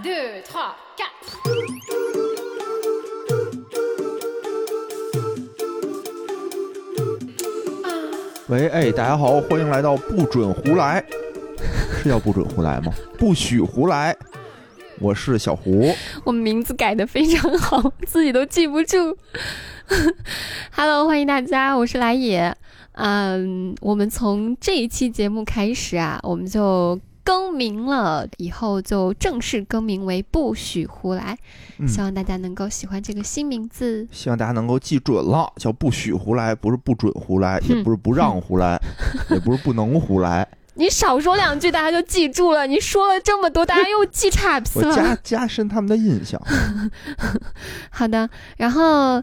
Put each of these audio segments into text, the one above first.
Deux, trois, quatre. 喂，哎，大家好，欢迎来到不准胡来，是叫不准胡来吗？不许胡来，我是小胡。我们名字改的非常好，自己都记不住。Hello，欢迎大家，我是来也。嗯，我们从这一期节目开始啊，我们就更名了，以后就正式更名为不许胡来。嗯希望大家能够喜欢这个新名字。希望大家能够记准了，叫不许胡来，不是不准胡来，也不是不让胡来，也不是不能胡来。你少说两句，大家就记住了。你说了这么多，大家又记差我了。加加深他们的印象。好的，然后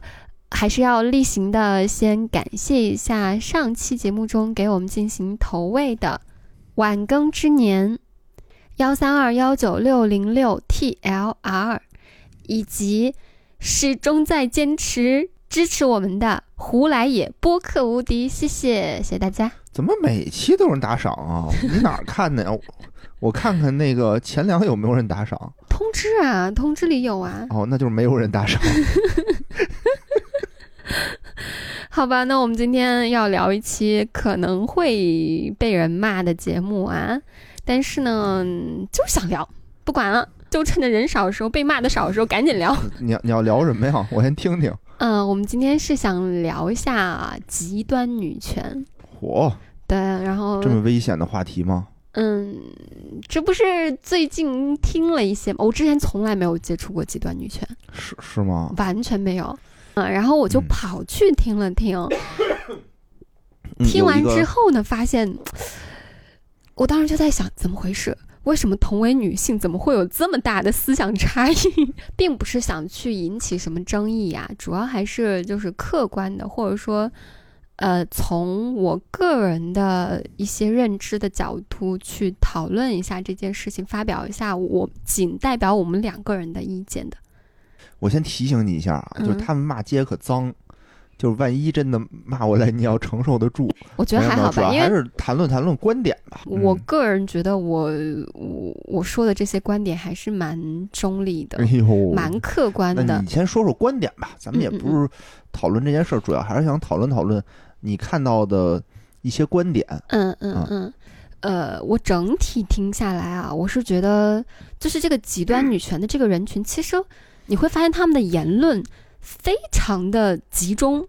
还是要例行的先感谢一下上期节目中给我们进行投喂的晚更之年幺三二幺九六零六 TLR，以及始终在坚持支持我们的胡来也播客无敌，谢谢谢谢大家。怎么每期都有人打赏啊？你哪儿看的呀？我我看看那个前两有没有人打赏。通知啊，通知里有啊。哦，那就是没有人打赏。好吧，那我们今天要聊一期可能会被人骂的节目啊，但是呢，就是想聊，不管了，就趁着人少的时候，被骂的少的时候，赶紧聊。你要你要聊什么呀？我先听听。嗯、我们今天是想聊一下极端女权，嚯，对，然后这么危险的话题吗？嗯，这不是最近听了一些吗？我之前从来没有接触过极端女权，是是吗？完全没有。嗯，然后我就嗯跑去听了听，嗯听完之后呢，发现我当时就在想，怎么回事？为什么同为女性，怎么会有这么大的思想差异？并不是想去引起什么争议呀、主要还是就是客观的，或者说，呃，从我个人的一些认知的角度去讨论一下这件事情，发表一下我仅代表我们两个人的意见的。我先提醒你一下啊，就是嗯他们骂街可脏，就是万一真的骂过来，你要承受得住。我觉得还好吧，还是谈论谈论观点吧。嗯我个人觉得我我我说的这些观点还是蛮中立的哎，呦，蛮客观的那你。先说说观点吧，咱们也不是讨论这件事儿，主要还是想讨论讨论你看到的一些观点。嗯嗯啊嗯，呃，我整体听下来啊，我是觉得就是这个极端女权的这个人群，其实你会发现他们的言论非常的集中，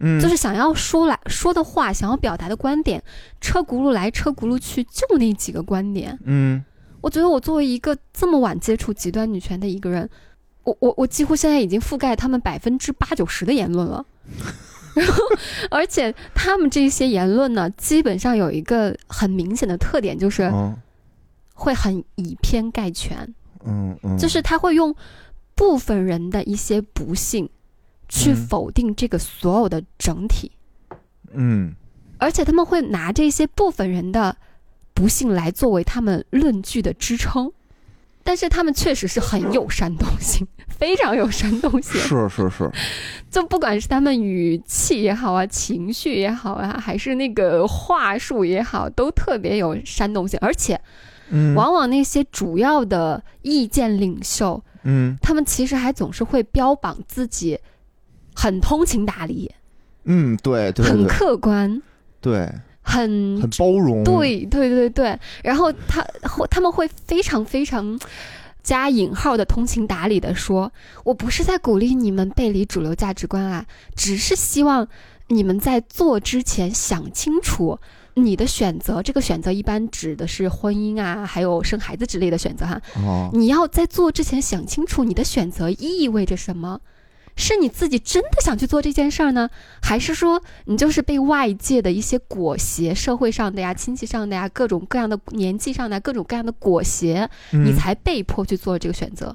嗯，就是想要说来说的话，想要表达的观点，车轱辘来车轱辘去，就那几个观点。嗯我觉得我作为一个这么晚接触极端女权的一个人，我我我几乎现在已经覆盖他们百分之八九十的言论了。然后，而且他们这些言论呢，基本上有一个很明显的特点，就是嗯会很以偏概全，嗯嗯，就是他会用部分人的一些不幸去嗯否定这个所有的整体。嗯而且他们会拿这些部分人的不幸来作为他们论据的支撑，但是他们确实是很有煽动性，非常有煽动性。是是是，就不管是他们语气也好啊，情绪也好啊，还是那个话术也好，都特别有煽动性。而且，嗯往往那些主要的意见领袖，嗯他们其实还总是会标榜自己很通情达理，嗯，对对很客观，对，很很包容。对对对对，然后他会他们会非常非常加引号的通情达理的说，我不是在鼓励你们背离主流价值观啊，只是希望你们在做之前想清楚。你的选择，这个选择一般指的是婚姻啊，还有生孩子之类的选择哈。哦，你要在做之前想清楚你的选择意味着什么，是你自己真的想去做这件事儿呢，还是说你就是被外界的一些裹挟，社会上的呀、亲戚上的呀、各种各样的年纪上的各种各样的裹挟，你嗯才被迫去做这个选择？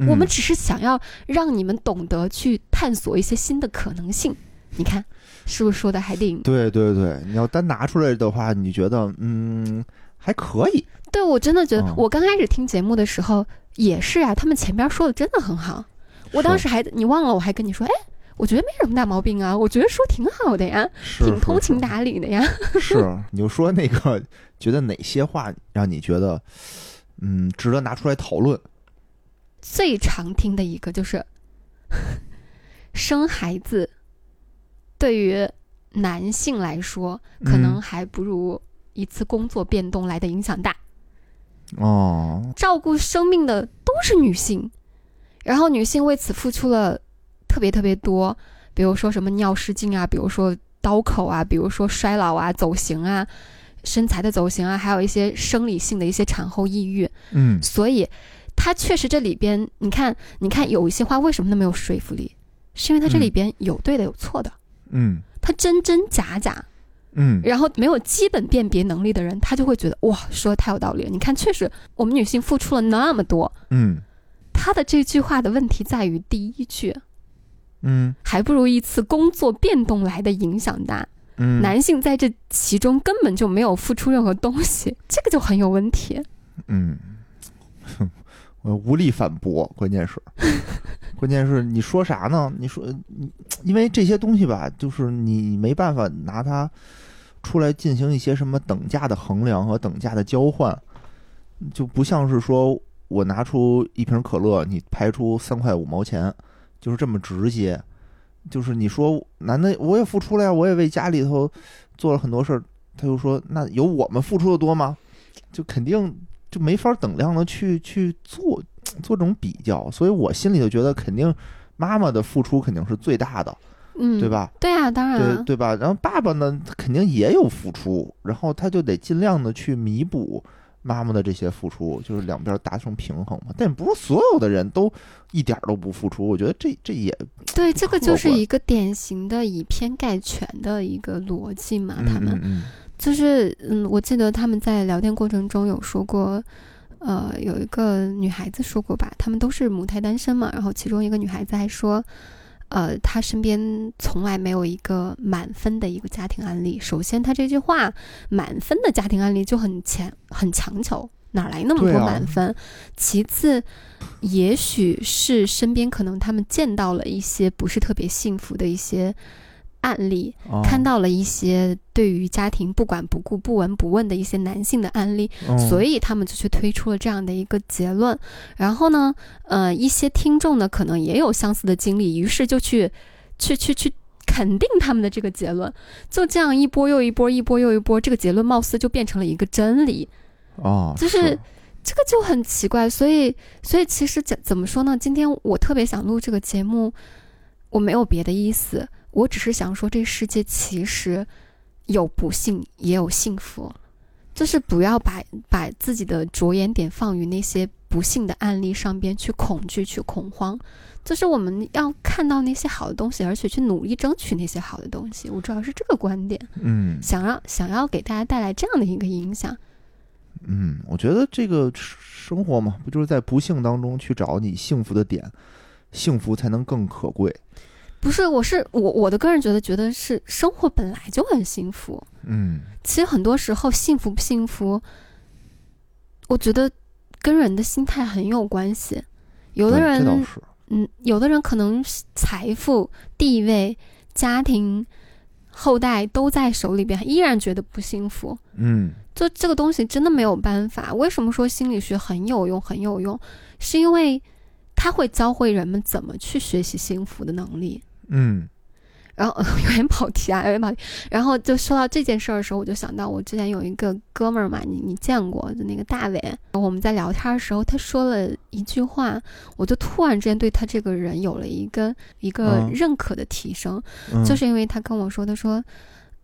嗯我们只是想要让你们懂得去探索一些新的可能性。你看，是不是说的还挺？对对对，你要单拿出来的话，你觉得嗯还可以。对我真的觉得嗯，我刚开始听节目的时候也是啊，他们前边说的真的很好。我当时还你忘了，我还跟你说，哎，我觉得没什么大毛病啊，我觉得说挺好的呀，是挺通情达理的呀。是，你就说那个，觉得哪些话让你觉得，嗯，值得拿出来讨论？最常听的一个就是，生孩子对于男性来说，可能嗯。还不如一次工作变动来的影响大。哦，照顾生命的都是女性，然后女性为此付出了特别特别多，比如说什么尿失禁啊，比如说刀口啊，比如说衰老啊、走形啊、身材的走形啊，还有一些生理性的一些产后抑郁。嗯。所以，它确实这里边，你看，你看有一些话为什么那么有说服力，是因为它这里边有对的有错的，嗯它真真假假，嗯。然后没有基本辨别能力的人，他就会觉得哇，说的太有道理了。你看，确实我们女性付出了那么多，嗯。他的这句话的问题在于第一句，嗯。还不如一次工作变动来的影响大。嗯，男性在这其中根本就没有付出任何东西，这个就很有问题。嗯，哼 我无力反驳，关键是，关键是你说啥呢？你说你，因为这些东西吧，就是你没办法拿它出来进行一些什么等价的衡量和等价的交换，就不像是说我拿出一瓶可乐，你排出三块五毛钱，就是这么直接。就是你说男的我也付出了呀，我也为家里头做了很多事儿，他就说那有我们付出的多吗？就肯定就没法等量的去去做做这种比较，所以我心里就觉得肯定妈妈的付出肯定是最大的，嗯，对？吧？对啊，当然啊，对对吧？然后爸爸呢，肯定也有付出，然后他就得尽量的去弥补妈妈的这些付出，就是两边达成平衡嘛。但不是所有的人都一点儿都不付出，我觉得这这也对，这个就是一个典型的以偏概全的一个逻辑嘛。他们嗯嗯就是，嗯，我记得他们在聊天过程中有说过，呃，有一个女孩子说过吧，他们都是母胎单身嘛，然后其中一个女孩子还说，呃，她身边从来没有一个满分的一个家庭案例。首先，她这句话满分的家庭案例就很强很强求，哪来那么多满分？其次，也许是身边可能他们见到了一些不是特别幸福的一些案例，嗯，看到了一些对于家庭不管不顾、不闻不问的一些男性的案例，嗯所以他们就去推出了这样的一个结论。然后呢，呃，一些听众呢可能也有相似的经历，于是就去去去去肯定他们的这个结论。就这样一波又一波，一波又一波，这个结论貌似就变成了一个真理。哦，就是这个就很奇怪，所以，所以其实怎怎么说呢？今天我特别想录这个节目，我没有别的意思，我只是想说，这世界其实有不幸，也有幸福，就是不要把把自己的着眼点放于那些不幸的案例上边去恐惧、去恐慌。就是我们要看到那些好的东西，而且去努力争取那些好的东西。我主要是这个观点，嗯想让想要给大家带来这样的一个影响。嗯，我觉得这个生活嘛，不就是在不幸当中去找你幸福的点，幸福才能更可贵。不是，我是我我的个人觉得，觉得是生活本来就很幸福。嗯其实很多时候，幸福不幸福，我觉得跟人的心态很有关系。有的人，嗯，有的人可能财富、地位、家庭、后代都在手里边，依然觉得不幸福。嗯就这个东西真的没有办法。为什么说心理学很有用？很有用，是因为它会教会人们怎么去学习幸福的能力。嗯然后 有点跑题啊，有点跑题。然后就说到这件事儿的时候，我就想到我之前有一个哥们儿嘛，你你见过的那个大伟，我们在聊天的时候，他说了一句话，我就突然之间对他这个人有了一个一个嗯认可的提升，嗯，就是因为他跟我说，他说。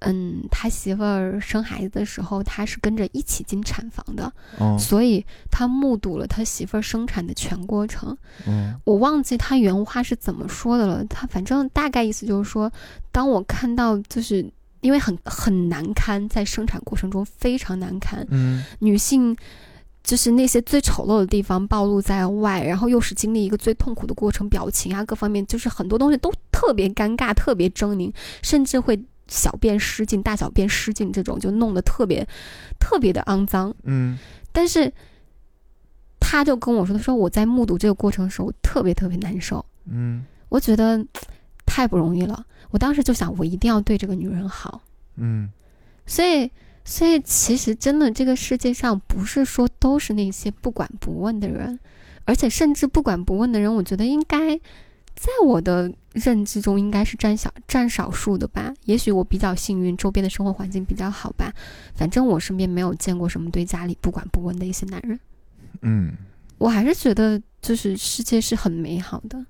嗯，他媳妇儿生孩子的时候，他是跟着一起进产房的，嗯所以他目睹了他媳妇儿生产的全过程。嗯我忘记他原话是怎么说的了，他反正大概意思就是说，当我看到就是因为很很难堪，在生产过程中非常难堪，嗯。女性就是那些最丑陋的地方暴露在外，然后又是经历一个最痛苦的过程，表情啊各方面就是很多东西都特别尴尬、特别狰狞，甚至会小便失禁、大小便失禁这种，就弄得特别特别的肮脏。嗯但是他就跟我说，他说我在目睹这个过程的时候，我特别特别难受。嗯我觉得太不容易了。我当时就想，我一定要对这个女人好。嗯所以，所以其实真的这个世界上不是说都是那些不管不问的人，而且甚至不管不问的人，我觉得应该在我的认知中应该是占小占少数的吧。也许我比较幸运，周边的生活环境比较好吧。反正我身边没有见过什么对家里不管不问的一些男人。嗯，我还是觉得，就是世界是很美好的。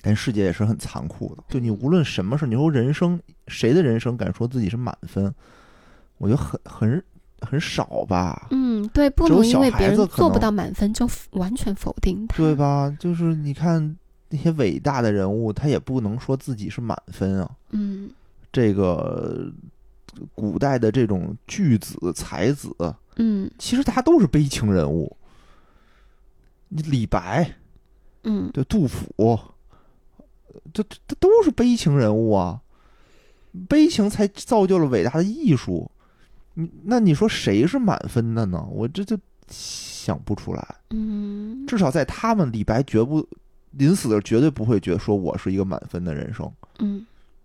但世界也是很残酷的。就你无论什么事，你说人生谁的人生敢说自己是满分？我觉得很很很少吧，嗯，对，不能因为别人做不到满分就完全否定他。对吧？就是你看那些伟大的人物，他也不能说自己是满分啊。嗯这个古代的这种巨子才子，嗯其实他都是悲情人物。你李白，嗯，对杜甫，这这这都是悲情人物啊，悲情才造就了伟大的艺术。你那你说谁是满分的呢？我这就想不出来。嗯，至少在他们，李白绝不临死的绝对不会觉得说我是一个满分的人生，嗯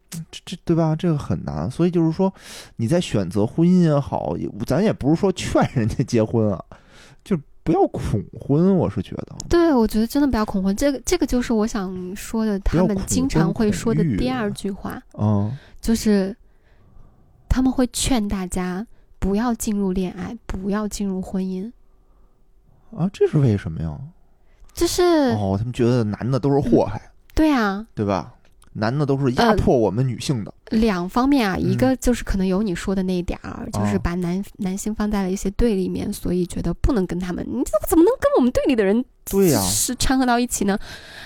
这这对吧？这个很难。所以就是说，你在选择婚姻也好，也咱也不是说劝人家结婚啊，就不要恐婚。我是觉得，对，我觉得真的不要恐婚，这个这个就是我想说的，他们经常会说的第二句话，嗯就是他们会劝大家不要进入恋爱，不要进入婚姻，啊，这是为什么呀？就是、哦，他们觉得男的都是祸害，对啊，对吧？男的都是压呃迫我们女性的。两方面啊，一嗯个就是可能有你说的那一点儿，就是哦把男男性放在了一些对立面，所以觉得不能跟他们，你这怎么能跟我们对立的人对呀、是掺和到一起呢？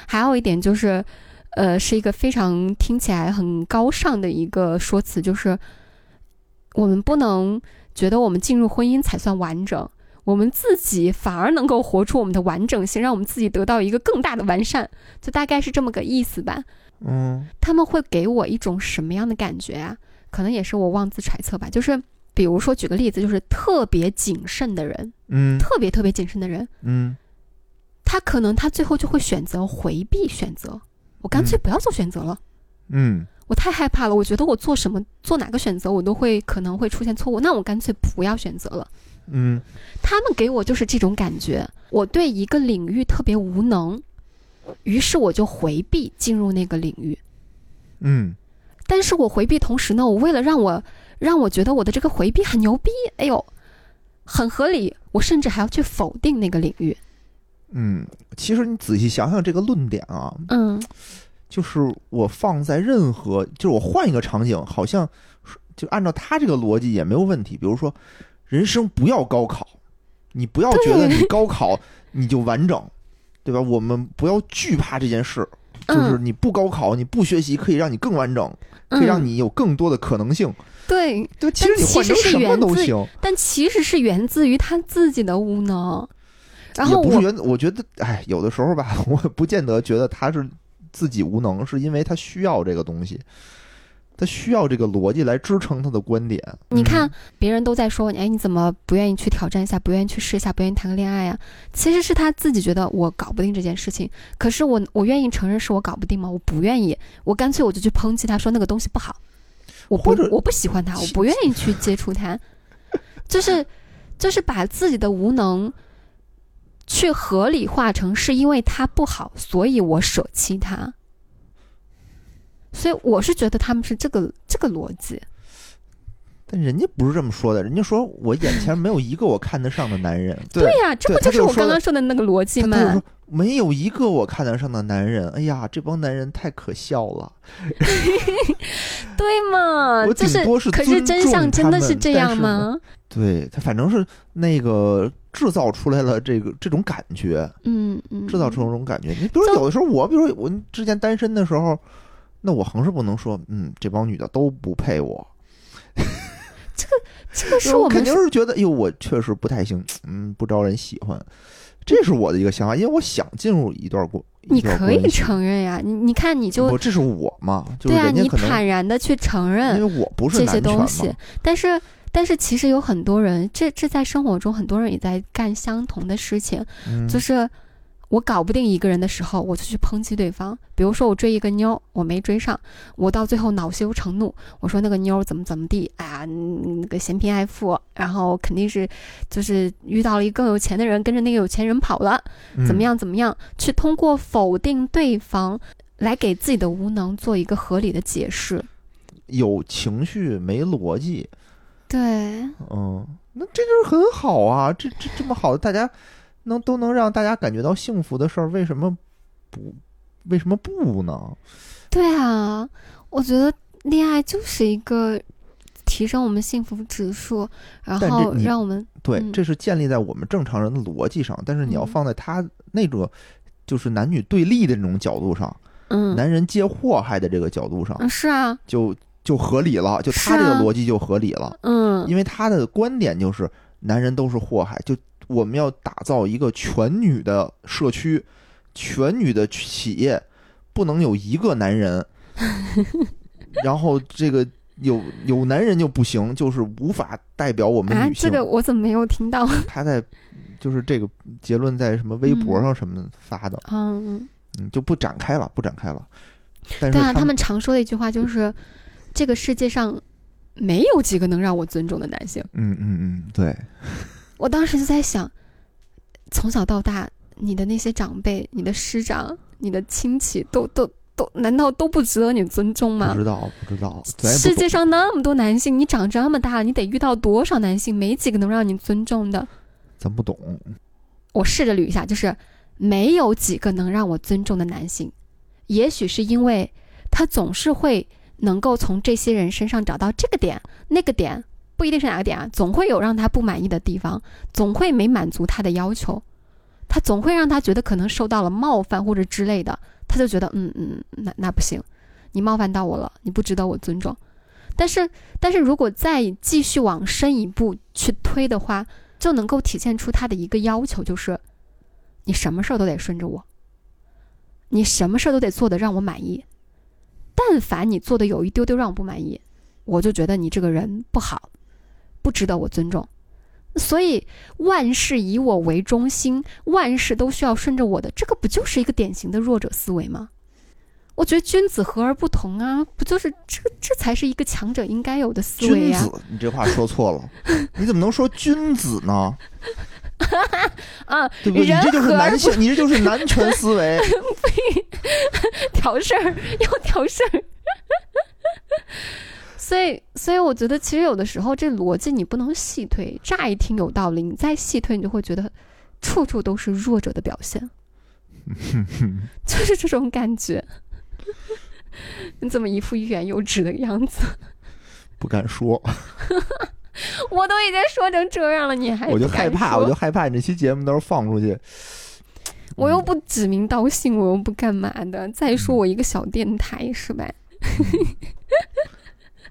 还有一点就是，呃，是一个非常听起来很高尚的一个说辞，就是我们不能觉得我们进入婚姻才算完整。我们自己反而能够活出我们的完整性，让我们自己得到一个更大的完善，就大概是这么个意思吧。嗯他们会给我一种什么样的感觉啊？可能也是我妄自揣测吧。就是比如说举个例子，就是特别谨慎的人，嗯特别特别谨慎的人，嗯他可能他最后就会选择回避选择，我干脆嗯不要做选择了。嗯我太害怕了，我觉得我做什么做哪个选择，我都会可能会出现错误，那我干脆不要选择了。嗯他们给我就是这种感觉，我对一个领域特别无能，于是我就回避进入那个领域。嗯但是我回避同时呢，我为了让我让我觉得我的这个回避很牛逼，哎呦，很合理，我甚至还要去否定那个领域。嗯，其实你仔细想想这个论点啊，嗯就是我放在任何，就是我换一个场景，好像就按照他这个逻辑也没有问题。比如说，人生不要高考，你不要觉得你高考你就完整，对吧？我们不要惧怕这件事，就是嗯你不高考，你不学习，可以让你更完整，可以让嗯你有更多的可能性。对，对，其实你换成什么都行，但其实是源自于他自己的无能。然后也不是源，我觉得，哎，有的时候吧，我不见得觉得他是自己无能，是因为他需要这个东西，他需要这个逻辑来支撑他的观点。你看，别人都在说你，哎，你怎么不愿意去挑战一下，不愿意去试一下，不愿意谈个恋爱呀、其实是他自己觉得我搞不定这件事情，可是我我愿意承认是我搞不定吗？我不愿意，我干脆我就去抨击他说那个东西不好，我不我不喜欢他，我不愿意去接触他，就是就是把自己的无能去合理化成是因为他不好，所以我舍弃它。所以我是觉得他们是这个这个逻辑，但人家不是这么说的，人家说我眼前没有一个我看得上的男人。对对呀、这不就是我刚刚说的那个逻辑吗没有一个我看得上的男人。哎呀，这帮男人太可笑了。对吗？就是，多是可是真相真的是这样吗？对他反正是那个制造出来了这个这种感觉，嗯嗯，制造出这种感觉。你比如就有的时候我，比如说我之前单身的时候，那我横是不能说，嗯，这帮女的都不配我。这个这个是我们定是觉得，哟，我确实不太行，嗯，不招人喜欢。这是我的一个想法，因为我想进入一段过，你可以承认呀，你你看你就，这是我嘛，就是对啊，你坦然的去承认因为我不是这些东西嘛，，但是但是其实有很多人，这这在生活中很多人也在干相同的事情，嗯，就是我搞不定一个人的时候，我就去抨击对方。比如说我追一个妞，我没追上，我到最后恼羞成怒，我说那个妞怎么怎么地，哎呀，嗯那个嫌贫爱富，然后肯定是就是遇到了一个更有钱的人，跟着那个有钱人跑了，嗯怎么？样怎么样，去通过否定对方来给自己的无能做一个合理的解释。有情绪没逻辑，对，嗯，那这就是很好啊，这这这么好的，大家能都能让大家感觉到幸福的事儿，为什么不？为什么不呢？对啊，我觉得恋爱就是一个提升我们幸福指数，然后让我们对，嗯这是建立在我们正常人的逻辑上，但是你要嗯放在他那种就是男女对立的那种角度上，嗯男人皆祸害的这个角度上，嗯是啊，就就合理了，就他这个逻辑就合理了，嗯因为他的观点就是男人都是祸害，就我们要打造一个全女的社区，全女的企业，不能有一个男人，然后这个有有男人就不行，就是无法代表我们啊，女性。这个我怎么没有听到？他在就是这个结论在什么微博上什么发的，嗯，嗯，就不展开了，不展开了。但是对啊，他们们常说的一句话就是，这个世界上没有几个能让我尊重的男性。嗯嗯嗯，对，我当时就在想，从小到大，你的那些长辈、你的师长、你的亲戚，都都都，难道都不值得你尊重吗不？知道不知道，世界上那么多男性，你长这么大了，你得遇到多少男性，没几个能让你尊重的。咱不懂，我试着捋一下，就是没有几个能让我尊重的男性，也许是因为他总是会能够从这些人身上找到这个点、那个点，不一定是哪个点啊，总会有让他不满意的地方，总会没满足他的要求，他总会让他觉得可能受到了冒犯或者之类的，他就觉得嗯嗯，那那不行，你冒犯到我了，你不值得我尊重。但是，但是如果再继续往深一步去推的话，就能够体现出他的一个要求，就是你什么事儿都得顺着我，你什么事儿都得做的让我满意。但凡你做的有一丢丢让我不满意，我就觉得你这个人不好，不值得我尊重。所以万事以我为中心，万事都需要顺着我的，这个不就是一个典型的弱者思维吗？我觉得君子和而不同啊，不就是这这才是一个强者应该有的思维啊！君子，你这话说错了，你怎么能说君子呢？啊，对不对？你人这就是男性，你这就是男权思维。挑事儿要挑事儿。所以，所以我觉得其实有的时候这逻辑你不能细推，乍一听有道理，你再细推，你就会觉得处处都是弱者的表现，就是这种感觉。你怎么一副欲言又止的样子？不敢说，我都已经说成这样了，你还我就害怕，我就害怕你这期节目到时候放出去，我又不指名道姓，我又不干嘛的。再嗯说我一个小电台是吧？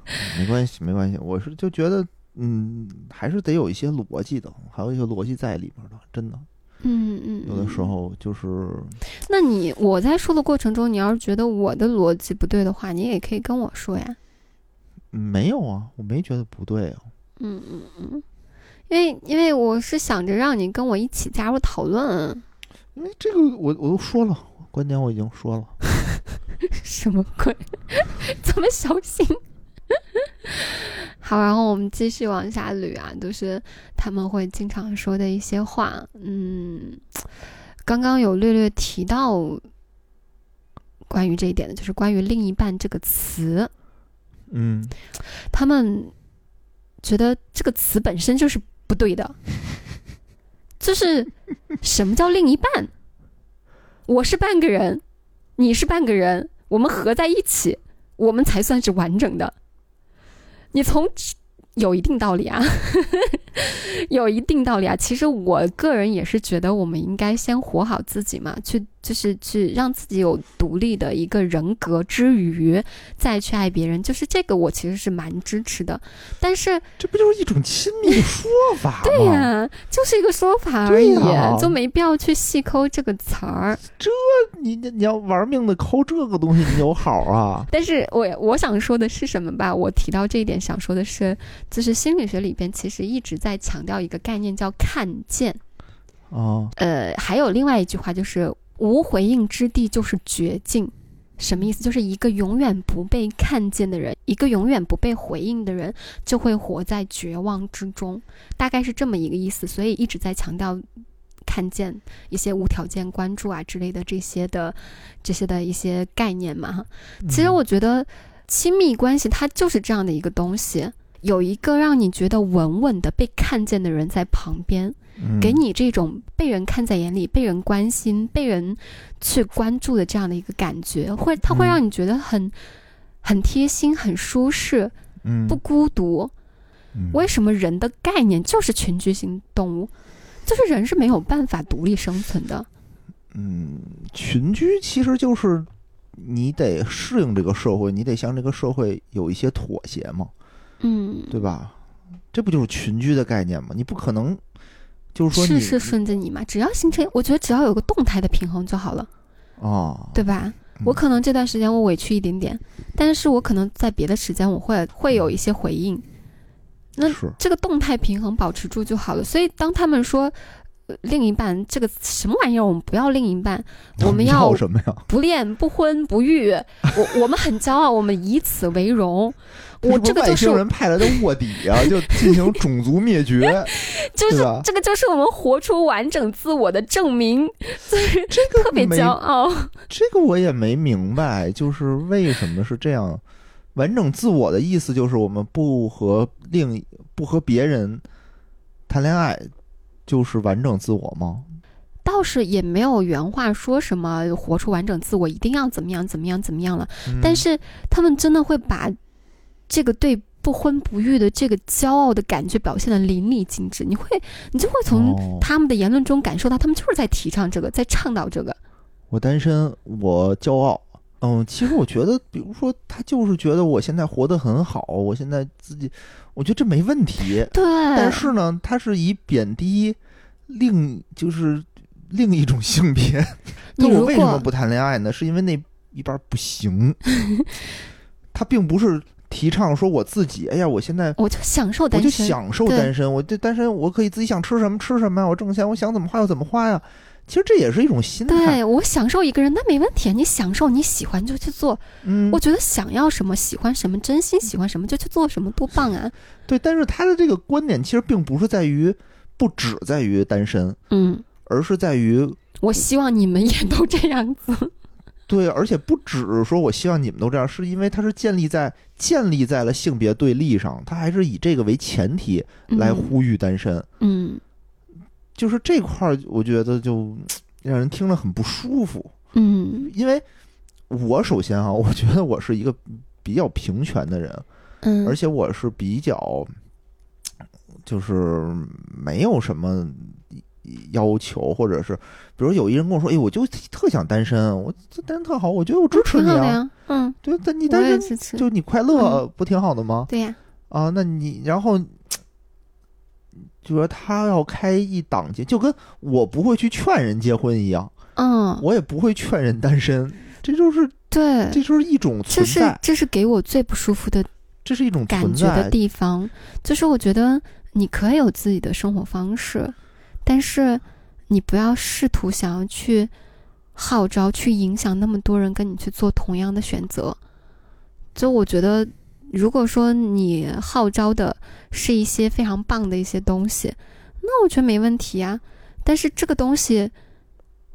没关系，没关系。我是就觉得，嗯，还是得有一些逻辑的，还有一些逻辑在里边的，真的。嗯嗯，有的时嗯候就是，那你我在说的过程中，你要是觉得我的逻辑不对的话，你也可以跟我说呀。嗯没有啊，我没觉得不对啊。嗯嗯嗯，因为因为我是想着让你跟我一起加入讨论，因为这个我我都说了，观点我已经说了。什么鬼？怎么小心？好，然后我们继续往下捋啊，都是他们会经常说的一些话。嗯，刚刚有略略提到关于这一点的，就是关于“另一半”这个词。嗯，他们觉得这个词本身就是不对的，就是什么叫另一半？我是半个人，你是半个人，我们合在一起，我们才算是完整的。你从有一定道理啊，有一定道理啊。其实我个人也是觉得，我们应该先活好自己嘛，去就是去让自己有独立的一个人格之余，再去爱别人，就是这个我其实是蛮支持的。但是，这不就是一种亲密的说法吗？对呀、就是一个说法而已，呀就没必要去细抠这个词儿。你你你要玩命的抠这个东西，你有好啊？但是我我想说的是什么吧？我提到这一点，想说的是，就是心理学里边其实一直在强调一个概念叫看见。哦，呃，还有另外一句话就是无回应之地就是绝境。什么意思？就是一个永远不被看见的人，一个永远不被回应的人，就会活在绝望之中，大概是这么一个意思。所以一直在强调看见一些无条件关注啊之类的这些的这些的一些概念嘛。哈，其实我觉得亲密关系它就是这样的一个东西，有一个让你觉得稳稳的被看见的人在旁边。嗯给你这种被人看在眼里、被人关心、被人去关注的这样的一个感觉，会它会嗯让你觉得很、很贴心、很舒适，嗯不孤独。嗯为什么人的概念就是群居性动物？就是人是没有办法独立生存的。嗯，群居其实就是你得适应这个社会，你得向这个社会有一些妥协嘛，嗯，对吧？这不就是群居的概念吗？你不可能就是说事事顺着你嘛，只要形成，我觉得只要有个动态的平衡就好了，哦，对吧？嗯我可能这段时间我委屈一点点，但是我可能在别的时间我会会有一些回应。那这个动态平衡保持住就好了。所以当他们说、呃另一半这个什么玩意儿，我们不要另一半，我们要要什么呀？不恋不婚不育，我我们很骄傲，我们以此为荣。我这个就是星人派来的卧底啊，就进行种族灭绝，就是这个就是我们活出完整自我的证明，就是这个特别骄傲。这个我也没明白，就是为什么是这样？完整自我的意思就是我们不和另不和别人谈恋爱，就是完整自我吗？倒是也没有原话说什么活出完整自我一定要怎么样怎么样怎么样了，嗯但是他们真的会把这个对不婚不育的这个骄傲的感觉表现的淋漓尽致，你会你就会从哦他们的言论中感受到，他们就是在提倡这个，在倡导这个。我单身，我骄傲。嗯，其实我觉得，比如说，他就是觉得我现在活得很好，我现在自己，我觉得这没问题。对，但是呢，他是以贬低另就是另一种性别。那我为什么不谈恋爱呢？是因为那一半不行。他并不是提倡说我自己，哎呀，我现在我就享受单身我就享受单身，我这单身我可以自己想吃什么吃什么呀，我挣钱我想怎么花就怎么花呀。其实这也是一种心态。对我享受一个人，那没问题啊。你享受，你喜欢就去做。嗯，我觉得想要什么，喜欢什么，真心喜欢什么就去做什么，多棒啊！对，但是他的这个观点其实并不是在于，不只在于单身，嗯，而是在于我希望你们也都这样子。对，而且不只是说我希望你们都这样，是因为它是建立在建立在了性别对立上，他还是以这个为前提来嗯呼吁单身，嗯就是这块儿我觉得就让人听了很不舒服，嗯因为我首先啊，我觉得我是一个比较平权的人，嗯，而且我是比较就是没有什么要求，或者是比如有一人跟我说，哎，我就特想单身，我这单身特好，我觉得我支持你啊。嗯，对，但你单身。就你快乐不挺好的吗？对呀，啊，那你然后就说他要开一档节，就跟我不会去劝人结婚一样，嗯，我也不会劝人单身，这就是对，这就是一种这是存在，这是给我最不舒服的这是一种感觉的。地方，就是我觉得你可以有自己的生活方式，但是你不要试图想要去号召、去影响那么多人跟你去做同样的选择。就我觉得，如果说你号召的是一些非常棒的一些东西，那我觉得没问题啊。但是这个东西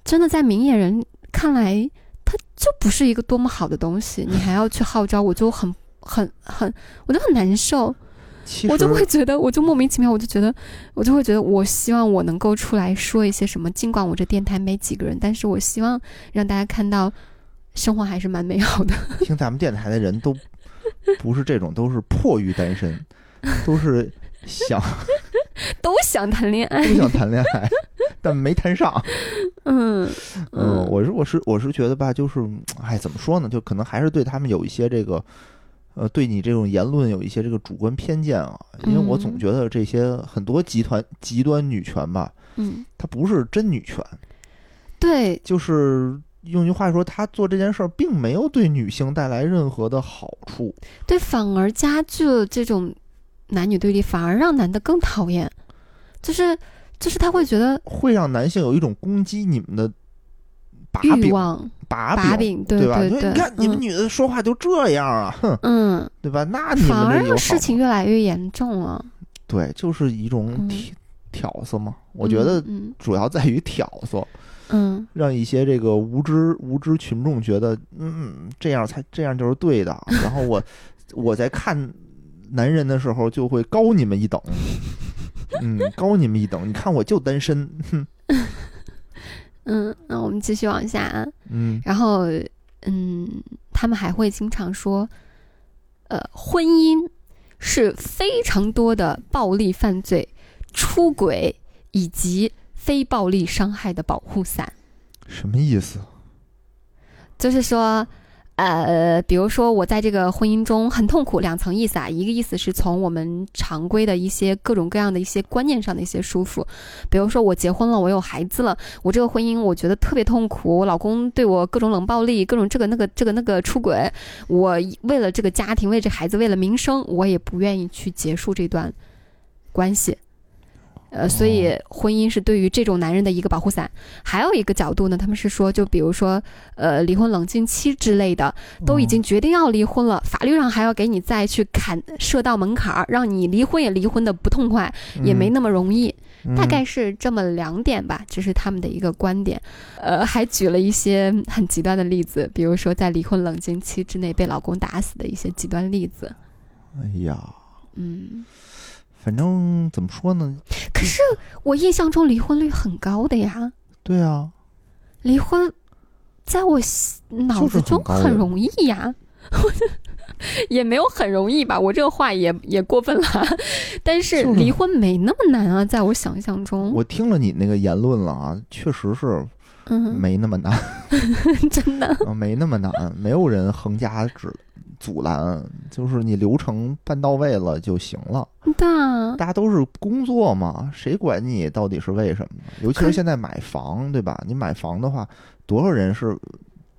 真的在明眼人看来，它就不是一个多么好的东西，你还要去号召，我就很很很，我就很难受。我就会觉得，我就莫名其妙，我就觉得，我就会觉得，我希望我能够出来说一些什么。尽管我这电台没几个人，但是我希望让大家看到，生活还是蛮美好的。听咱们电台的人都 不是这种，都是迫于单身，都是想 都想谈恋爱都，想谈恋爱，但没谈上。嗯嗯，我是我是我是觉得吧，就是哎，怎么说呢？就可能还是对他们有一些这个，呃，对你这种言论有一些这个主观偏见啊。因为我总嗯觉得这些很多集团极端女权吧，嗯，它不是真女权，对，就是用句话说，他做这件事儿并没有对女性带来任何的好处。对，反而加剧了这种男女对立，反而让男的更讨厌，就是就是他会觉得，会让男性有一种攻击你们的把柄望把把柄，对对吧？对对，你看你们嗯女的说话就这样啊，哼，嗯，对吧？那你们反而让事情越来越严重了。对，就是一种嗯挑挑唆嘛。我觉得嗯主要在于挑唆，嗯让一些这个无知无知群众觉得，嗯，这样才这样就是对的。然后我我在看男人的时候就会高你们一等，嗯，高你们一等。你看我就单身，哼，嗯，那我们继续往下啊。嗯然后，嗯，他们还会经常说，呃，婚姻是非常多的暴力犯罪、出轨以及非暴力伤害的保护伞。什么意思？就是说，呃，比如说我在这个婚姻中很痛苦，两层意思啊。一个意思是从我们常规的一些各种各样的一些观念上的一些束缚，比如说我结婚了，我有孩子了，我这个婚姻我觉得特别痛苦，我老公对我各种冷暴力，各种这个那个这个那个出轨，我为了这个家庭，为这孩子，为了名声，我也不愿意去结束这段关系。呃，所以婚姻是对于这种男人的一个保护伞。还有一个角度呢，他们是说，就比如说，呃，离婚冷静期之类的，都已经决定要离婚了，法律上还要给你再去砍设到门槛儿，让你离婚也离婚的不痛快，也没那么容易。嗯大概是这么两点吧，这是他们的一个观点。呃，还举了一些很极端的例子，比如说在离婚冷静期之内被老公打死的一些极端例子。哎呀，嗯，反正怎么说呢？可是我印象中离婚率很高的呀，对啊，离婚在我心脑子中很容易呀。也没有很容易吧，我这个话也也过分了，但是就是。离婚没那么难啊，在我想象中，我听了你那个言论了啊，确实是嗯，没那么难，真的，啊，没那么难，没有人横加指阻拦，就是你流程办到位了就行了。对啊，大家都是工作嘛，谁管你到底是为什么呢？尤其是现在买房，对吧？你买房的话，多少人是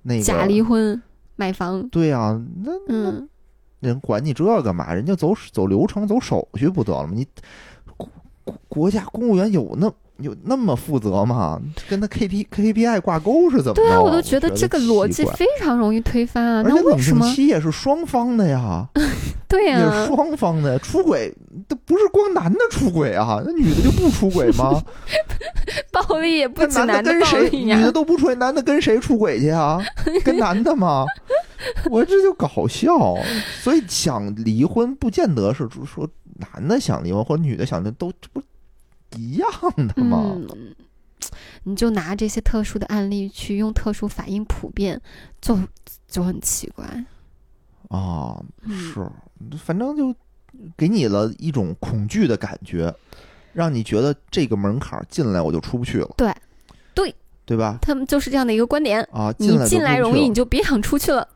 那个假离婚买房，对啊，那嗯，人管你这干嘛？人家走走流程、走手续不得了吗？你国国国家公务员有那有那么负责吗？跟他 K P K P I 挂钩是怎么着？对啊，我都觉得这个逻辑非常容易推翻啊，而且冷那为什么？静期也是双方的呀，对呀啊是，双方的。出轨，这不是光男的出轨啊，那女的就不出轨吗？暴力也不那止男的跟谁？力呀女的，都不出轨，男的跟谁出轨去啊？跟男的吗？我这就搞笑。所以想离婚，不见得是说男的想离婚或者女的想离，都这不一样的嘛？嗯，你就拿这些特殊的案例去用特殊反应普遍，就就很奇怪。啊，嗯是，反正就给你了一种恐惧的感觉，让你觉得这个门槛儿进来我就出不去了。对，对，对吧？他们就是这样的一个观点。啊，你进来就进来容易，你就别想出去了。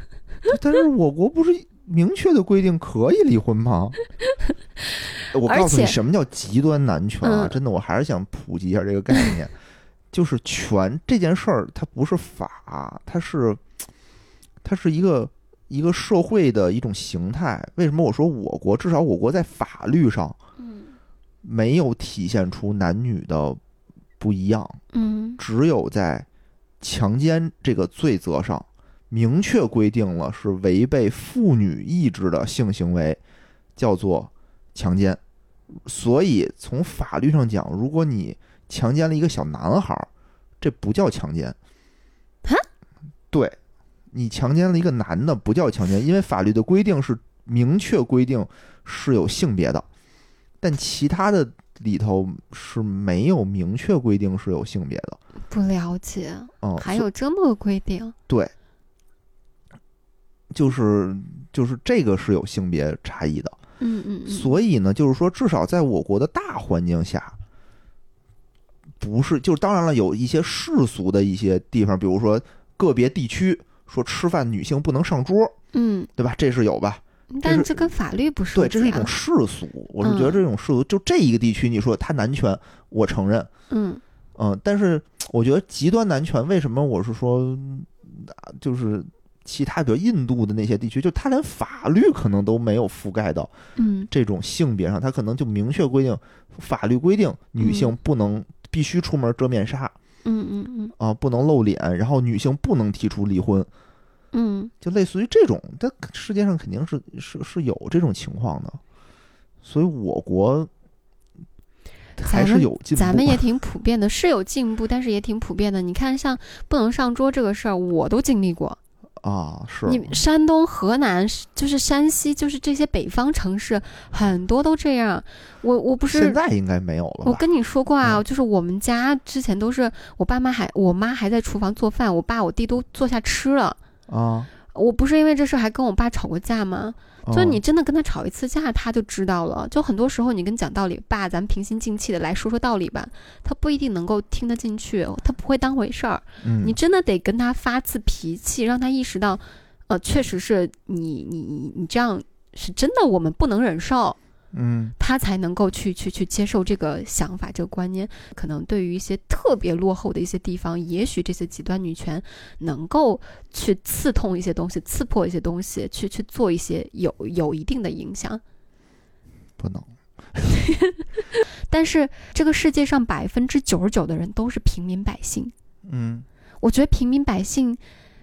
但是我国不是明确的规定可以离婚吗？我告诉你，什么叫极端男权啊？嗯真的，我还是想普及一下这个概念，就是权这件事儿，它不是法，它是它是一个一个社会的一种形态。为什么我说我国至少我国在法律上嗯没有体现出男女的不一样？嗯只有在强奸这个罪责上明确规定了是违背妇女意志的性行为，叫做强奸。所以从法律上讲，如果你强奸了一个小男孩儿，这不叫强奸。哈？对，你强奸了一个男的不叫强奸，因为法律的规定是明确规定是有性别的，但其他的里头是没有明确规定是有性别的。不了解，嗯，还有这么个规定？对，就是就是这个是有性别差异的，嗯嗯嗯，所以呢，就是说至少在我国的大环境下，不是，就是当然了，有一些世俗的一些地方，比如说个别地区说吃饭女性不能上桌，嗯，对吧？这是有吧？但是这跟法律不是对，这是一种世俗，我是觉得嗯。这种世俗，就这一个地区，你说它男权，我承认，嗯。嗯，但是我觉得极端男权，为什么我是说，就是其他比如印度的那些地区，就他连法律可能都没有覆盖到嗯这种性别上，他可能就明确规定，法律规定女性嗯不能必须出门遮面纱，嗯嗯嗯啊，不能露脸，然后女性不能提出离婚，嗯，就类似于这种，但世界上肯定是是是有这种情况的，所以我国还是有进步。咱们也挺普遍的，是有进步，但是也挺普遍的。你看，像不能上桌这个事儿，我都经历过。啊，是你山东、河南，就是山西，就是这些北方城市，很多都这样。我我不是现在应该没有了？我跟你说过啊，嗯就是我们家之前都是我爸妈还我妈还在厨房做饭，我爸我弟都坐下吃了。啊，我不是因为这事儿还跟我爸吵过架吗？就是你啊真的跟他吵一次架，他就知道了。就很多时候你跟讲道理，爸，咱们平心静气的来说说道理吧，他不一定能够听得进去，他不会当回事儿。嗯你真的得跟他发次脾气，让他意识到，呃，确实是你你你你这样是真的，我们不能忍受。嗯他才能够去去去接受这个想法、这个观念。可能对于一些特别落后的一些地方，也许这些极端女权能够去刺痛一些东西、刺破一些东西，去去做一些有有一定的影响。不能 但是这个世界上百分之九十九的人都是平民百姓，嗯我觉得平民百姓。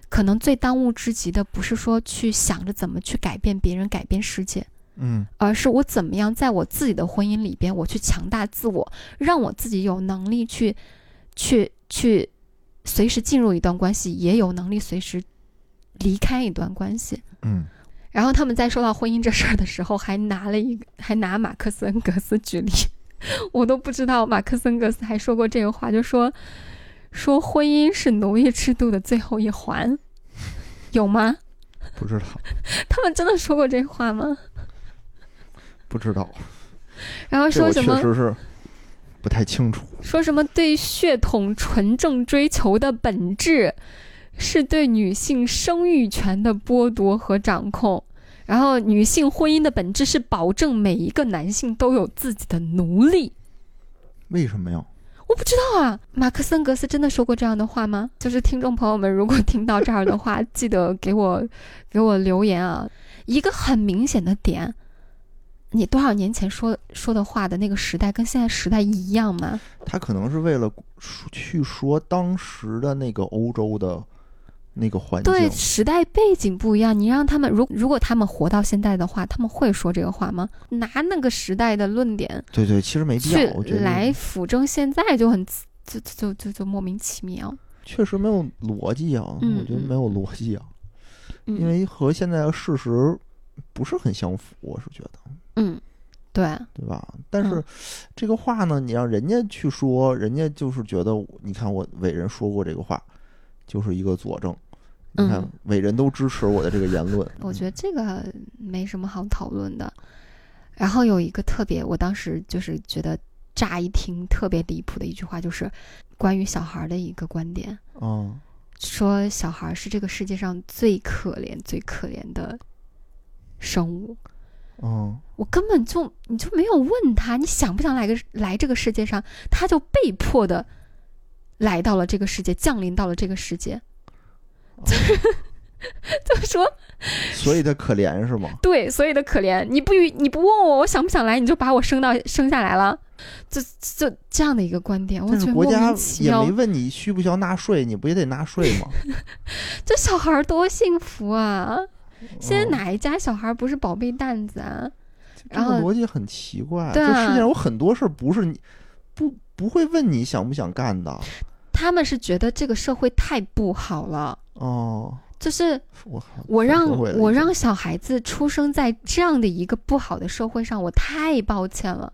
可能最当务之急的不是说去想着怎么去改变别人、改变世界，嗯而是我怎么样在我自己的婚姻里边，我去强大自我，让我自己有能力去，去去随时进入一段关系，也有能力随时离开一段关系。嗯然后他们在说到婚姻这事儿的时候，还拿了一个，还拿马克思恩格斯举例，我都不知道马克思恩格斯还说过这个话，就说说婚姻是奴役制度的最后一环，有吗？不知道 他们真的说过这话吗？不知道，然后说什么？确实是不太清楚。说什么对血统纯正追求的本质，是对女性生育权的剥夺和掌控。然后，女性婚姻的本质是保证每一个男性都有自己的奴隶。为什么呀？我不知道啊，马克森格斯真的说过这样的话吗？就是听众朋友们，如果听到这儿的话，记得给我给我留言啊。一个很明显的点，你多少年前说说的话的那个时代，跟现在时代一样吗？他可能是为了说去说当时的那个欧洲的那个环境对，时代背景不一样，你让他们如如果他们活到现在的话，他们会说这个话吗？拿那个时代的论点对对，其实没必要，我觉得来辅证现在，就很就就就就莫名其妙。确实没有逻辑啊，我觉得没有逻辑啊，嗯，因为和现在的事实不是很相符，我是觉得，嗯，对，对吧？但是嗯这个话呢，你让人家去说，人家就是觉得，你看我伟人说过这个话，就是一个佐证。你看嗯，伟人都支持我的这个言论，我觉得这个没什么好讨论的。然后有一个特别，我当时就是觉得乍一听特别离谱的一句话，就是关于小孩的一个观点。嗯说小孩是这个世界上最可怜、最可怜的生物。嗯我根本就你就没有问他，你想不想来个来这个世界上，他就被迫的来到了这个世界，降临到了这个世界。就是 就说，所以他可怜是吗？对，所以他可怜，你不与你不问我我想不想来，你就把我生到生下来了，就就这样的一个观点，我但觉得国家也没。问你需不需要纳税，你不也得纳税吗？这小孩多幸福啊！现在嗯哪一家小孩儿不是宝贝蛋子啊？这个然后逻辑很奇怪。对啊这世界上有很多事儿不是你不不会问你想不想干的。他们是觉得这个社会太不好了，哦，就是我我让我让小孩子出生在这样的一个不好的社会上，我太抱歉了。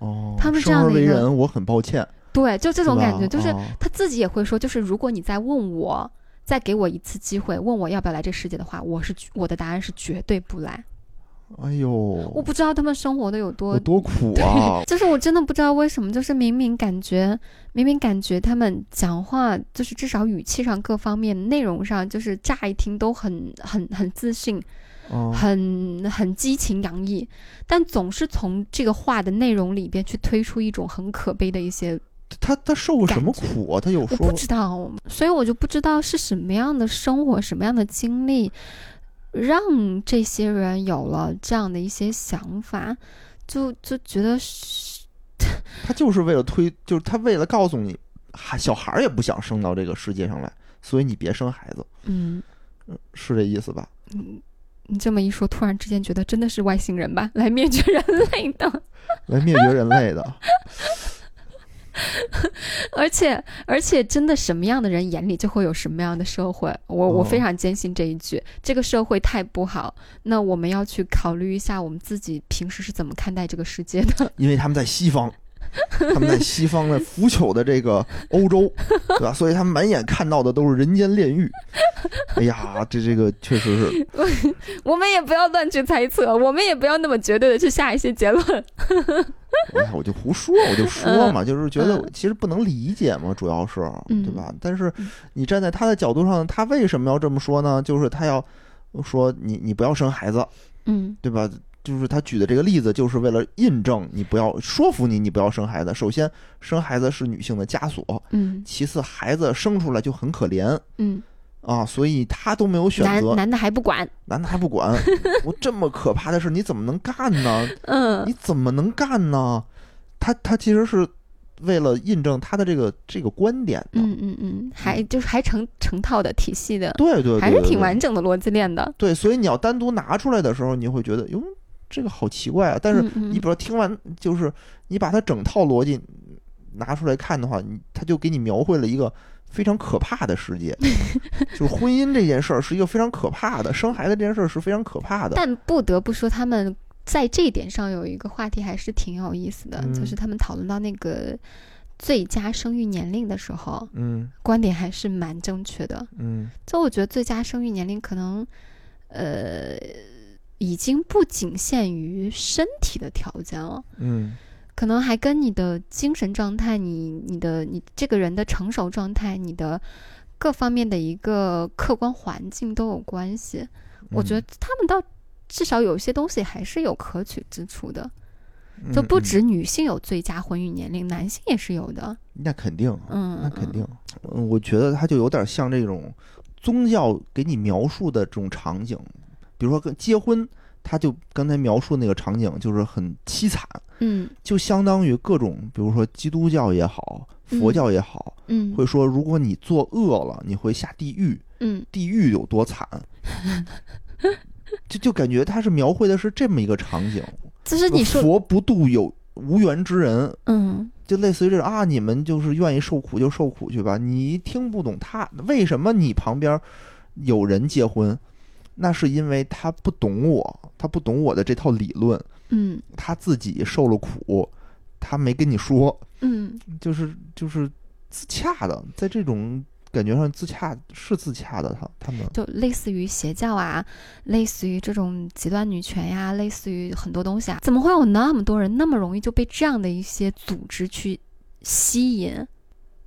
哦，他们这样的为人，我很抱歉。对，就这种感觉，就是哦他自己也会说，就是如果你在问我，再给我一次机会，问我要不要来这世界的话，我是我的答案是绝对不来。哎呦，我不知道他们生活的有多有多苦 啊！就是我真的不知道为什么，就是明明感觉，明明感觉他们讲话，就是至少语气上各方面、内容上，就是乍一听都很很很自信，哦很很激情洋溢，但总是从这个话的内容里边去推出一种很可悲的一些，他他受过什么苦啊？他有我说不知道，所以我就不知道是什么样的生活、什么样的经历，让这些人有了这样的一些想法，就就觉得是。他就是为了推，就是他为了告诉你孩小孩儿也不想生到这个世界上来，所以你别生孩子，嗯是这意思吧？嗯，你这么一说，突然之间觉得真的是外星人吧，来灭绝人类的。来灭绝人类的，而 且而且，真的什么样的人眼里就会有什么样的社会。我我哦非常坚信这一句，这个社会太不好，那我们要去考虑一下我们自己平时是怎么看待这个世界的。因为他们在西方，他们在西方的腐朽的这个欧洲，对吧？所以他们满眼看到的都是人间炼狱。哎呀，这这个确实是，我们也不要乱去猜测，我们也不要那么绝对的去下一些结论。哎呀，我就胡说，我就说嘛，就是觉得嗯其实不能理解嘛，主要是嗯对吧？但是嗯你站在他的角度上，他为什么要这么说呢？就是他要说你你不要生孩子，嗯对吧？就是他举的这个例子，就是为了印证你不要说服你，你不要生孩子。首先，生孩子是女性的枷锁；嗯其次，孩子生出来就很可怜嗯，啊，所以他都没有选择，男男的还不管。男的还不管。我这么可怕的事，你怎么能干呢？嗯你怎么能干呢？他他其实是为了印证他的这个这个观点的。嗯嗯嗯，还就是还成成套的体系的，对对对，还是挺完整的逻辑链的。对，所以你要单独拿出来的时候，你会觉得哟，这个好奇怪啊。但是你比如说听完，就是你把它整套逻辑拿出来看的话，你他就给你描绘了一个非常可怕的世界，就是婚姻这件事儿是一个非常可怕的，生孩子这件事儿是非常可怕的。但不得不说，他们在这一点上有一个话题还是挺有意思的，嗯就是他们讨论到那个最佳生育年龄的时候，嗯观点还是蛮正确的。嗯就我觉得最佳生育年龄可能，呃，已经不仅限于身体的条件了。嗯可能还跟你的精神状态、你、你的、你这个人的成熟状态、你的各方面的一个客观环境都有关系。我觉得他们倒至少有些东西还是有可取之处的，嗯就不嗯止女性有最佳婚育年龄，男性也是有的。那肯定，嗯，那肯定。嗯我觉得他就有点像这种宗教给你描述的这种场景，比如说跟结婚，他就刚才描述那个场景就是很凄惨，嗯。就相当于各种，比如说基督教也好，佛教也好，嗯。会说如果你作恶了，你会下地狱，嗯。地狱有多惨。就就感觉他是描绘的是这么一个场景，就是你说，佛不度有无缘之人，嗯。就类似于这种啊，你们就是愿意受苦就受苦去吧。你听不懂他为什么你旁边有人结婚，那是因为他不懂我，他不懂我的这套理论，嗯。他自己受了苦，他没跟你说，嗯。就是就是自洽的，在这种感觉上自洽是自洽的，他他们。就类似于邪教啊，类似于这种极端女权呀、类似于很多东西啊，怎么会有那么多人那么容易就被这样的一些组织去吸引？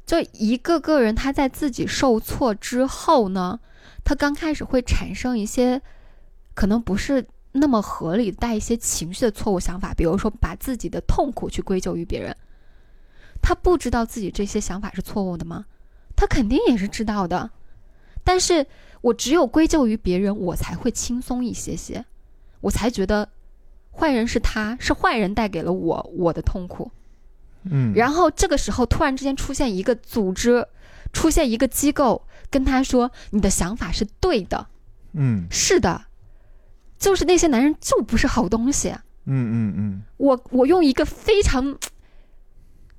就一个个人他在自己受挫之后呢，他刚开始会产生一些可能不是那么合理、带一些情绪的错误想法，比如说把自己的痛苦去归咎于别人。他不知道自己这些想法是错误的吗？他肯定也是知道的，但是我只有归咎于别人，我才会轻松一些些，我才觉得坏人是他，是坏人带给了我我的痛苦。嗯，然后这个时候突然之间出现一个组织，出现一个机构，跟他说你的想法是对的，嗯是的，就是那些男人就不是好东西。嗯嗯嗯我我用一个非常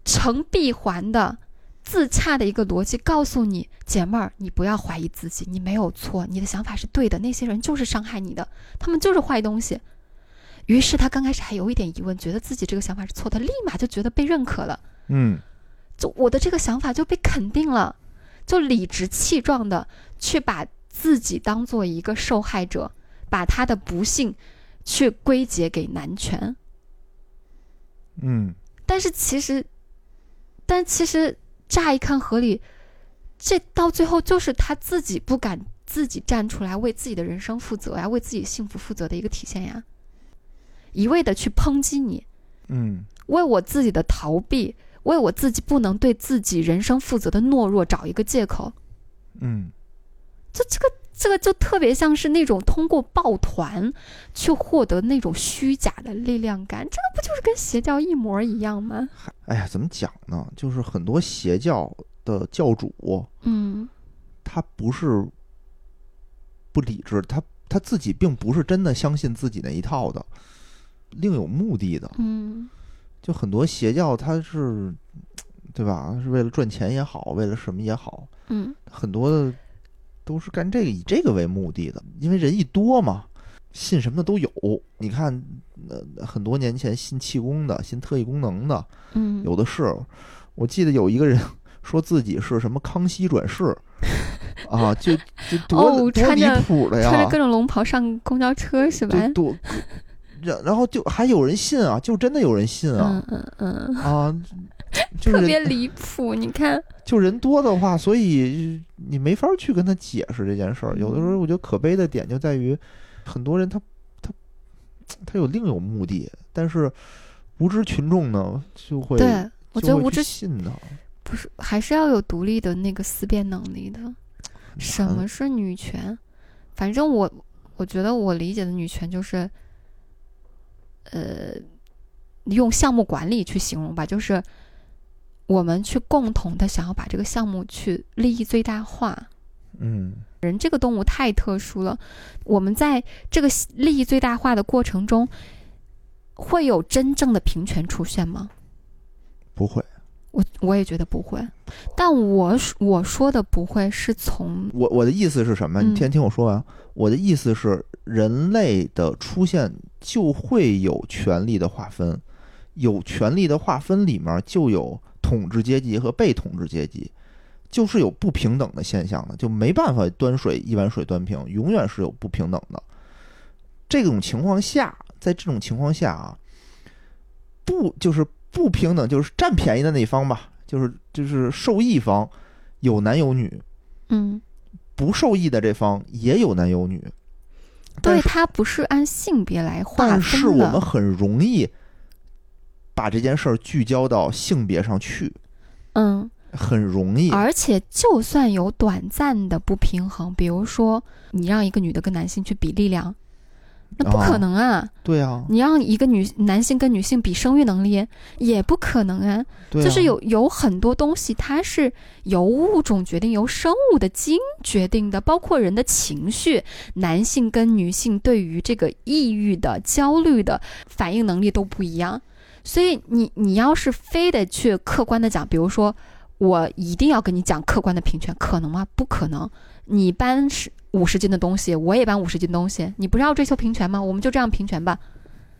成闭环的自洽的一个逻辑告诉你，姐妹儿，你不要怀疑自己，你没有错，你的想法是对的，那些人就是伤害你的，他们就是坏东西。于是他刚开始还有一点疑问，觉得自己这个想法是错的，立马就觉得被认可了，嗯就我的这个想法就被肯定了，就理直气壮的去把自己当做一个受害者，把他的不幸去归结给男权。嗯但是其实，但其实乍一看合理，这到最后就是他自己不敢自己站出来为自己的人生负责呀，为自己幸福负责的一个体现呀。一味的去抨击你，嗯为我自己的逃避，为我自己不能对自己人生负责的懦弱找一个借口，嗯这这个这个就特别像是那种通过抱团去获得那种虚假的力量感，这个不就是跟邪教一模一样吗？哎呀，怎么讲呢？就是很多邪教的教主，嗯他不是不理智，他他自己并不是真的相信自己那一套的，另有目的的。嗯就很多邪教，他是，对吧？是为了赚钱也好，为了什么也好，嗯很多的都是干这个以这个为目的的，因为人一多嘛，信什么的都有。你看，呃，很多年前信气功的、信特异功能的，嗯，有的是。我记得有一个人 说自己是什么康熙转世，啊，就就多、哦多离穿着谱的呀穿着各！种龙袍上公交车是吧？就多，然然后就还有人信啊，就真的有人信啊嗯嗯嗯，啊，就是特别离谱。你看，就人多的话，所以你没法去跟他解释这件事儿。有的时候，我觉得可悲的点就在于，很多人他他他有另有目的，但是无知群众呢就会对我觉得无知信呢。不是还是要有独立的那个思辨能力的。什么是女权？反正我我觉得我理解的女权就是，呃，用项目管理去形容吧，就是我们去共同的想要把这个项目去利益最大化。嗯人这个动物太特殊了，我们在这个利益最大化的过程中，会有真正的平权出现吗？不会。我我也觉得不会，但我我说的不会是从我我的意思是什么？你嗯先听我说完。我的意思是，人类的出现就会有权力的划分，有权力的划分里面就有统治阶级和被统治阶级，就是有不平等的现象的，就没办法端水一碗水端平，永远是有不平等的。这种情况下，在这种情况下啊，不就是不平等，就是占便宜的那一方吧，就是就是受益方有男有女，嗯，不受益的这方也有男有女，对，是它不是按性别来划但分是我们。很容易把这件事儿聚焦到性别上去，嗯，很容易。而且就算有短暂的不平衡，比如说你让一个女的跟男性去比力量，那不可哦能啊！对啊，你让一个女男性跟女性比生育能力，也不可能啊！对啊，就是有有很多东西，它是由物种决定，由生物的基因决定的，包括人的情绪，男性跟女性对于这个抑郁的、焦虑的反应能力都不一样。所以你你要是非得去客观的讲，比如说我一定要跟你讲客观的平权，可能吗？不可能。你搬十五十斤的东西，我也搬五十斤东西，你不是要追求平权吗？我们就这样平权吧。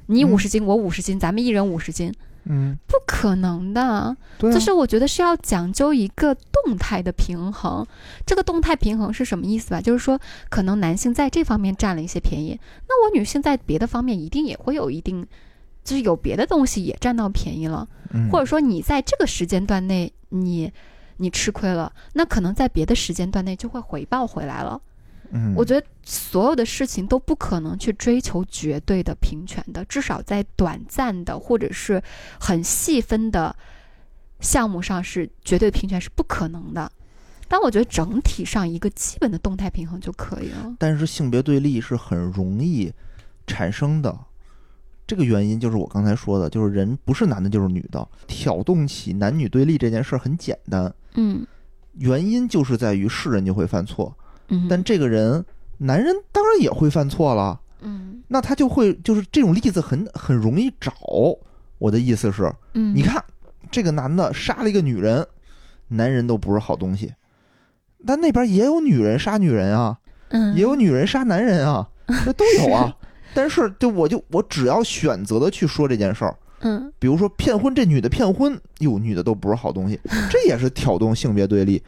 你嗯五十斤，我五十斤，咱们一人五十斤，嗯，不可能的。就是我觉得是要讲究一个动态的平衡。这个动态平衡是什么意思吧？就是说，可能男性在这方面占了一些便宜，那我女性在别的方面一定也会有一定，就是有别的东西也占到便宜了，嗯或者说你在这个时间段内你你吃亏了，那可能在别的时间段内就会回报回来了。嗯，我觉得所有的事情都不可能去追求绝对的平权的，至少在短暂的或者是很细分的项目上是绝对平权是不可能的。但我觉得整体上一个基本的动态平衡就可以了。但是性别对立是很容易产生的。这个原因就是我刚才说的，就是人不是男的就是女的，挑动起男女对立这件事儿很简单，嗯原因就是在于是人就会犯错，嗯，但这个人男人当然也会犯错了，嗯那他就会就是这种例子很很容易找。我的意思是，嗯，你看这个男的杀了一个女人，男人都不是好东西，但那边也有女人杀女人啊，嗯也有女人杀男人啊，这都有啊。但是就我就我只要选择的去说这件事儿，嗯。比如说骗婚，这女的骗婚，哟，女的都不是好东西，这也是挑动性别对立，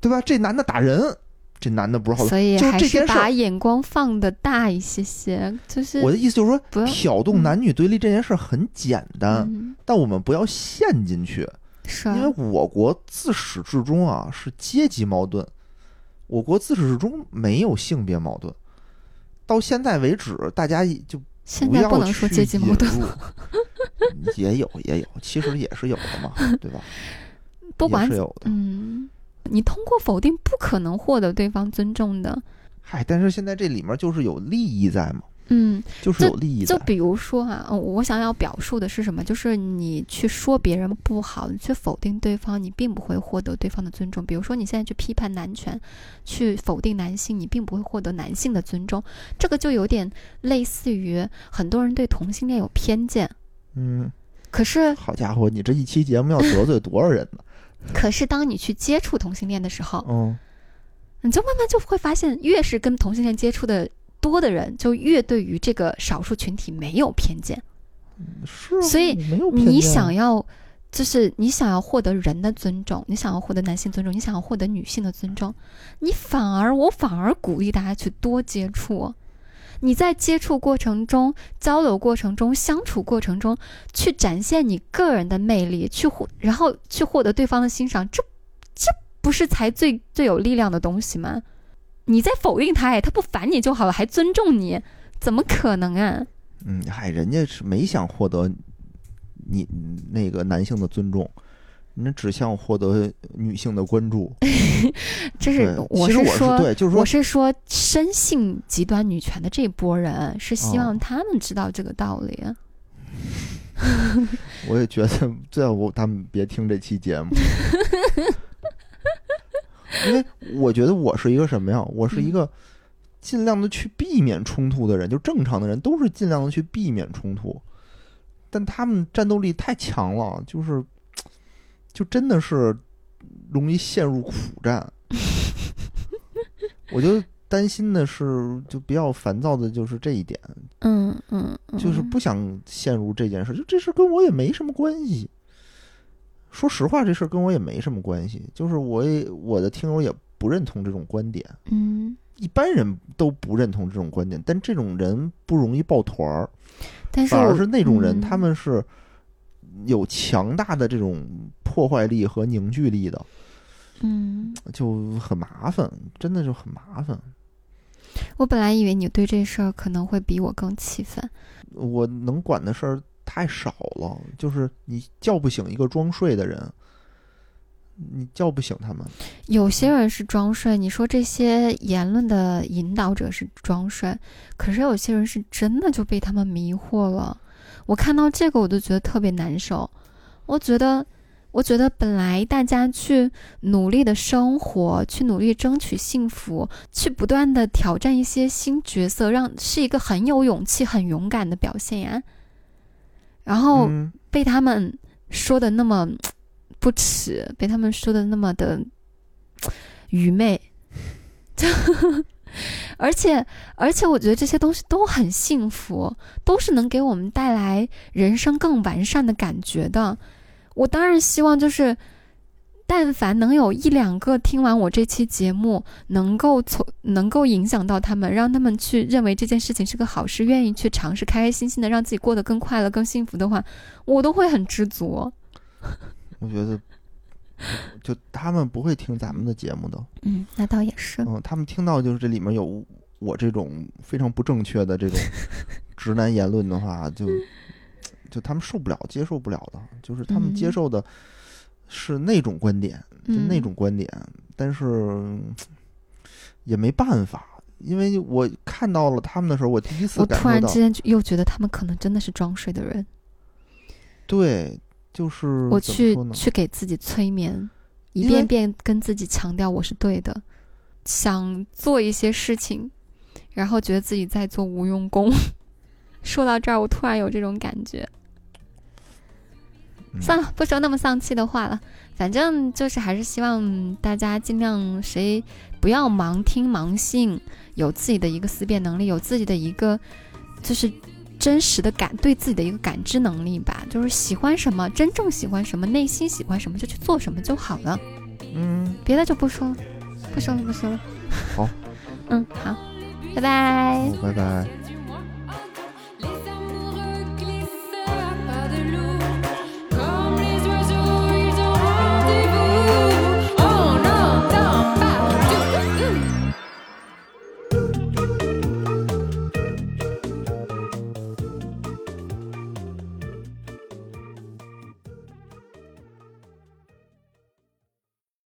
对吧？这男的打人，这男的不是好东西。就是所以还是把眼光放的大一些些，就是我的意思就是说，挑动男女对立这件事儿很简单，嗯。但我们不要陷进去，是啊。因为我国自始至终啊是阶级矛盾，我国自始至终没有性别矛盾，到现在为止，大家就现在不要不能说去阶级矛盾也有也有，其实也是有的嘛，对吧？也不管是有的，嗯，你通过否定不可能获得对方尊重的。嗨，但是现在这里面就是有利益在嘛，嗯，就是有利益就的。比如说哈、嗯我想要表述的是什么？就是你去说别人不好，你去否定对方，你并不会获得对方的尊重。比如说你现在去批判男权，去否定男性，你并不会获得男性的尊重。这个就有点类似于很多人对同性恋有偏见，嗯，可是好家伙，你这一期节目要得罪多少人呢？可是当你去接触同性恋的时候，嗯，你就慢慢就会发现，越是跟同性恋接触的多的人，就越对于这个少数群体没有偏见。是啊，所以你想要，就是你想要获得人的尊重，你想要获得男性尊重，你想要获得女性的尊重，你反而我反而鼓励大家去多接触。你在接触过程中、交流过程中、相处过程中，去展现你个人的魅力，去获，然后去获得对方的欣赏，这这不是才最最有力量的东西吗？你在否定他，哎，他不烦你就好了，还尊重你，怎么可能啊？嗯，嗨，人家是没想获得你那个男性的尊重，人家只想获得女性的关注。这是，我其实我说，对，就是说我，是说深信极端女权的这波人，是希哦望他们知道这个道理。我也觉得最好我他们别听这期节目，因为我觉得我是一个什么呀？我是一嗯个尽量的去避免冲突的人，就正常的人都是尽量的去避免冲突，但他们战斗力太强了，就是就真的是容易陷入苦战。我就担心的是，就比较烦躁的就是这一点，嗯嗯，嗯就是不想陷入这件事，就这事跟我也没什么关系。说实话，这事儿跟我也没什么关系，就是我也我的听友也不认同这种观点，嗯，一般人都不认同这种观点，但这种人不容易抱团儿，但是我反而是那种人，嗯他们是有强大的这种破坏力和凝聚力的，嗯，就很麻烦，真的就很麻烦。我本来以为你对这事儿可能会比我更气愤。我能管的事儿太少了，就是你叫不醒一个装睡的人，你叫不醒他们。有些人是装睡，你说这些言论的引导者是装睡，可是有些人是真的就被他们迷惑了。我看到这个我都觉得特别难受。我觉得，我觉得本来大家去努力的生活，去努力争取幸福，去不断的挑战一些新角色，让是一个很有勇气、很勇敢的表现呀。然后嗯，被他们说的那么 不耻，被他们说的那么的愚昧，就而且而且，我觉得这些东西都很幸福，都是能给我们带来人生更完善的感觉的。我当然希望就是。但凡能有一两个听完我这期节目，能够从能够影响到他们，让他们去认为这件事情是个好事，愿意去尝试，开开心心的让自己过得更快乐、更幸福的话，我都会很知足。我觉得，就他们不会听咱们的节目的，嗯，那倒也是。嗯，他们听到就是这里面有我这种非常不正确的这种直男言论的话，就就他们受不了、接受不了的，就是他们接嗯受的是那种观点，就那嗯种观点，但是嗯也没办法。因为我看到了他们的时候，我第一次我突然之间就又觉得他们可能真的是装睡的人。对，就是我去去给自己催眠，一遍遍跟自己强调我是对的，想做一些事情，然后觉得自己在做无用功。说到这儿，我突然有这种感觉。嗯算了，不说那么丧气的话了。反正就是还是希望大家尽量谁不要盲听盲信，有自己的一个思辨能力，有自己的一个就是真实的感对自己的一个感知能力吧。就是喜欢什么，真正喜欢什么，内心喜欢什么就去做什么就好了，嗯，别的就不说了，不说了，不说了。好，嗯，好，拜拜好，拜拜。